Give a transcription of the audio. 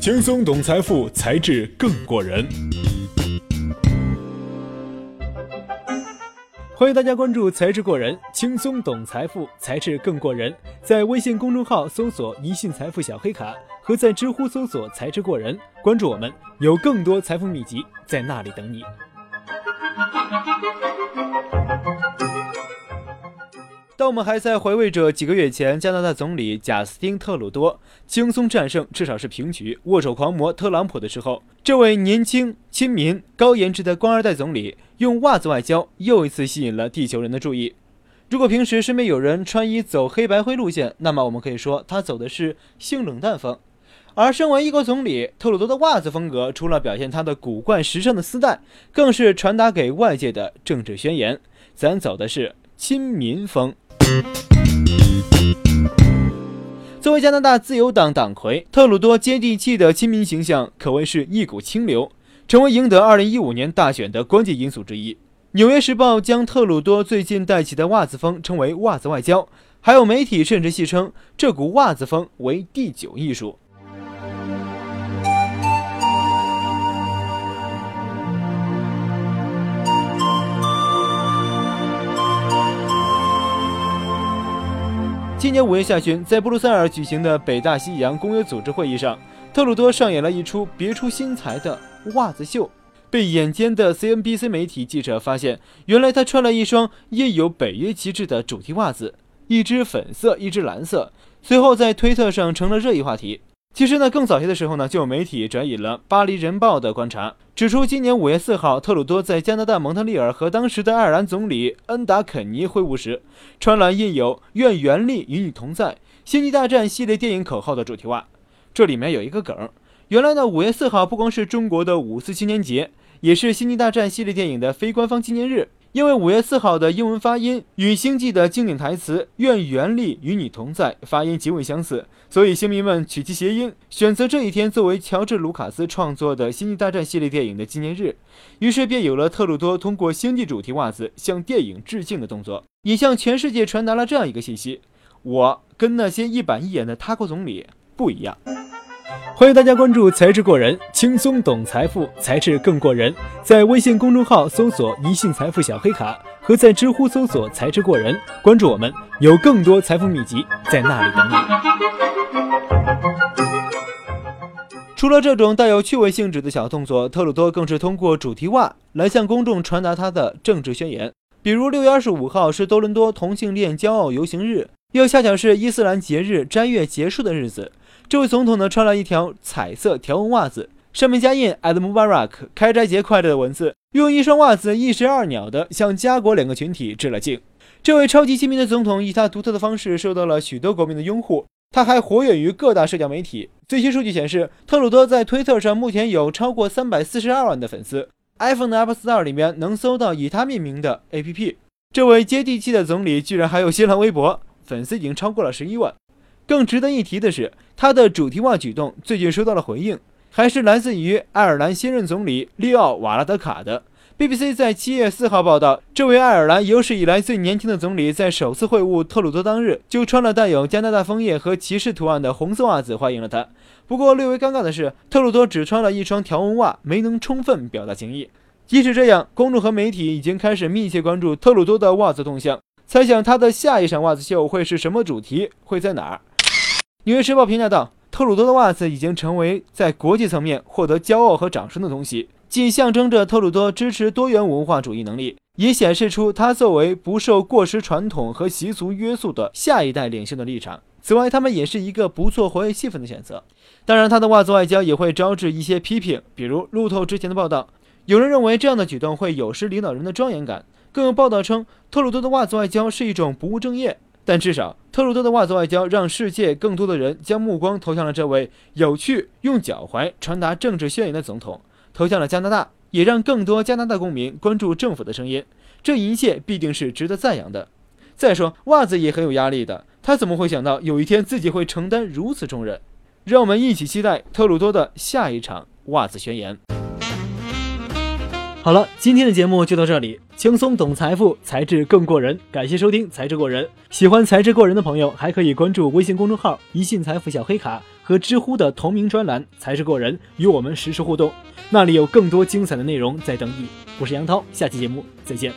轻松懂财富，才智更过人。欢迎大家关注“才智过人”，轻松懂财富，才智更过人。在微信公众号搜索“一信财富小黑卡”，和在知乎搜索“才智过人”，关注我们，有更多财富秘籍在那里等你。当我们还在回味着几个月前加拿大总理贾斯汀·特鲁多轻松战胜至少是平局握手狂魔特朗普的时候，这位年轻、亲民、高颜值的官二代总理用袜子外交又一次吸引了地球人的注意。如果平时身边有人穿衣走黑白灰路线，那么我们可以说他走的是性冷淡风。而身为一国总理，特鲁多的袜子风格除了表现他的古怪时尚的丝带，更是传达给外界的政治宣言。咱走的是亲民风。作为加拿大自由党党魁，特鲁多接地气的亲民形象可谓是一股清流，成为赢得2015年大选的关键因素之一。《纽约时报》将特鲁多最近带起的袜子风称为“袜子外交”，还有媒体甚至戏称这股袜子风为“第九艺术”。今年五月下旬，在布鲁塞尔举行的北大西洋公约组织会议上，特鲁多上演了一出别出心裁的袜子秀，被眼尖的 CNBC 媒体记者发现，原来他穿了一双印有北约旗帜的主题袜子，一只粉色，一只蓝色，随后在推特上成了热议话题。其实呢，更早些的时候呢，就有媒体转引了《巴黎人报》的观察，指出今年五月四号，特鲁多在加拿大蒙特利尔和当时的爱尔兰总理恩达肯尼会晤时，穿了印有“愿原力与你同在”《星际大战》系列电影口号的主题袜。这里面有一个梗，原来呢，五月四号不光是中国的五四青年节，也是《星际大战》系列电影的非官方纪念日。因为五月四号的英文发音与《星际》的经典台词“愿原力与你同在”发音极为相似，所以星迷们取其谐音，选择这一天作为乔治·卢卡斯创作的《星际大战》系列电影的纪念日。于是便有了特鲁多通过星际主题袜子向电影致敬的动作，也向全世界传达了这样一个信息：我跟那些一板一眼的他国总理不一样。欢迎大家关注“才智过人”，轻松懂财富，才智更过人。在微信公众号搜索“一信财富小黑卡”，和在知乎搜索“才智过人”，关注我们，有更多财富秘籍在那里等你。除了这种带有趣味性质的小动作，特鲁多更是通过主题袜来向公众传达他的政治宣言。比如六月二十五号是多伦多同性恋骄傲游行日，又恰巧是伊斯兰节日斋月结束的日子。这位总统呢，穿了一条彩色条纹袜子，上面加印 “Ad Mubarak”（ 开斋节快乐）的文字，用一双袜子一石二鸟的向家国两个群体致了敬。这位超级亲民的总统以他独特的方式受到了许多国民的拥护，他还活跃于各大社交媒体。最新数据显示，特鲁多在推特上目前有超过三百四十二万的粉丝。iPhone 的 App Store 里面能搜到以他命名的 APP。这位接地气的总理居然还有新浪微博，粉丝已经超过了十一万。更值得一提的是，他的主题袜举动最近收到了回应，还是来自于爱尔兰新任总理利奥瓦拉德卡的。BBC 在七月四号报道，这位爱尔兰有史以来最年轻的总理在首次会晤特鲁多当日，就穿了带有加拿大枫叶和骑士图案的红色袜子欢迎了他。不过略微尴尬的是，特鲁多只穿了一双条纹袜，没能充分表达情意。即使这样，公众和媒体已经开始密切关注特鲁多的袜子动向，猜想他的下一场袜子秀会是什么主题，会在哪儿？《纽约时报》评价道：“特鲁多的袜子已经成为在国际层面获得骄傲和掌声的东西，既象征着特鲁多支持多元文化主义能力，也显示出他作为不受过时传统和习俗约束的下一代领袖的立场。此外，他们也是一个不错活跃气氛的选择。当然，他的袜子外交也会招致一些批评，比如路透之前的报道。”有人认为这样的举动会有失领导人的庄严感，更有报道称特鲁多的袜子外交是一种不务正业。但至少，特鲁多的袜子外交让世界更多的人将目光投向了这位有趣、用脚踝传达政治宣言的总统，投向了加拿大，也让更多加拿大公民关注政府的声音。这一切必定是值得赞扬的。再说，袜子也很有压力的，他怎么会想到有一天自己会承担如此重任？让我们一起期待特鲁多的下一场袜子宣言。好了，今天的节目就到这里。轻松懂财富，才智更过人。感谢收听《才智过人》。喜欢才智过人的朋友，还可以关注微信公众号“一信财富小黑卡”。和知乎的同名专栏“才智过人”与我们实时互动，那里有更多精彩的内容在等你。我是杨涛，下期节目再见。